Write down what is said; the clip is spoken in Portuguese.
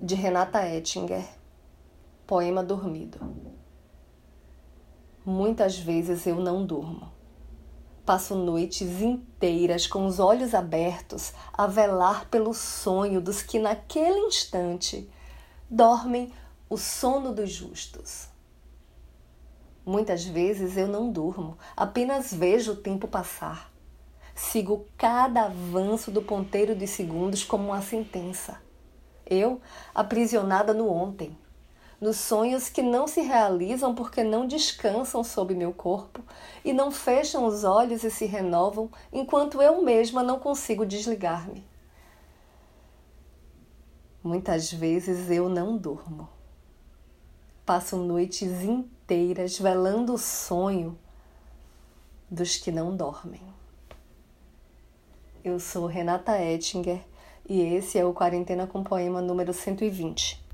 de Renata Ettinger, poema dormido. Muitas vezes eu não durmo. Passo noites inteiras com os olhos abertos a velar pelo sonho dos que naquele instante dormem o sono dos justos. Muitas vezes eu não durmo, apenas vejo o tempo passar. Sigo cada avanço do ponteiro de segundos como uma sentença eu aprisionada no ontem, nos sonhos que não se realizam porque não descansam sob meu corpo e não fecham os olhos e se renovam enquanto eu mesma não consigo desligar-me. Muitas vezes eu não durmo. Passo noites inteiras velando o sonho dos que não dormem. Eu sou Renata Ettinger e esse é o Quarentena com Poema número 120.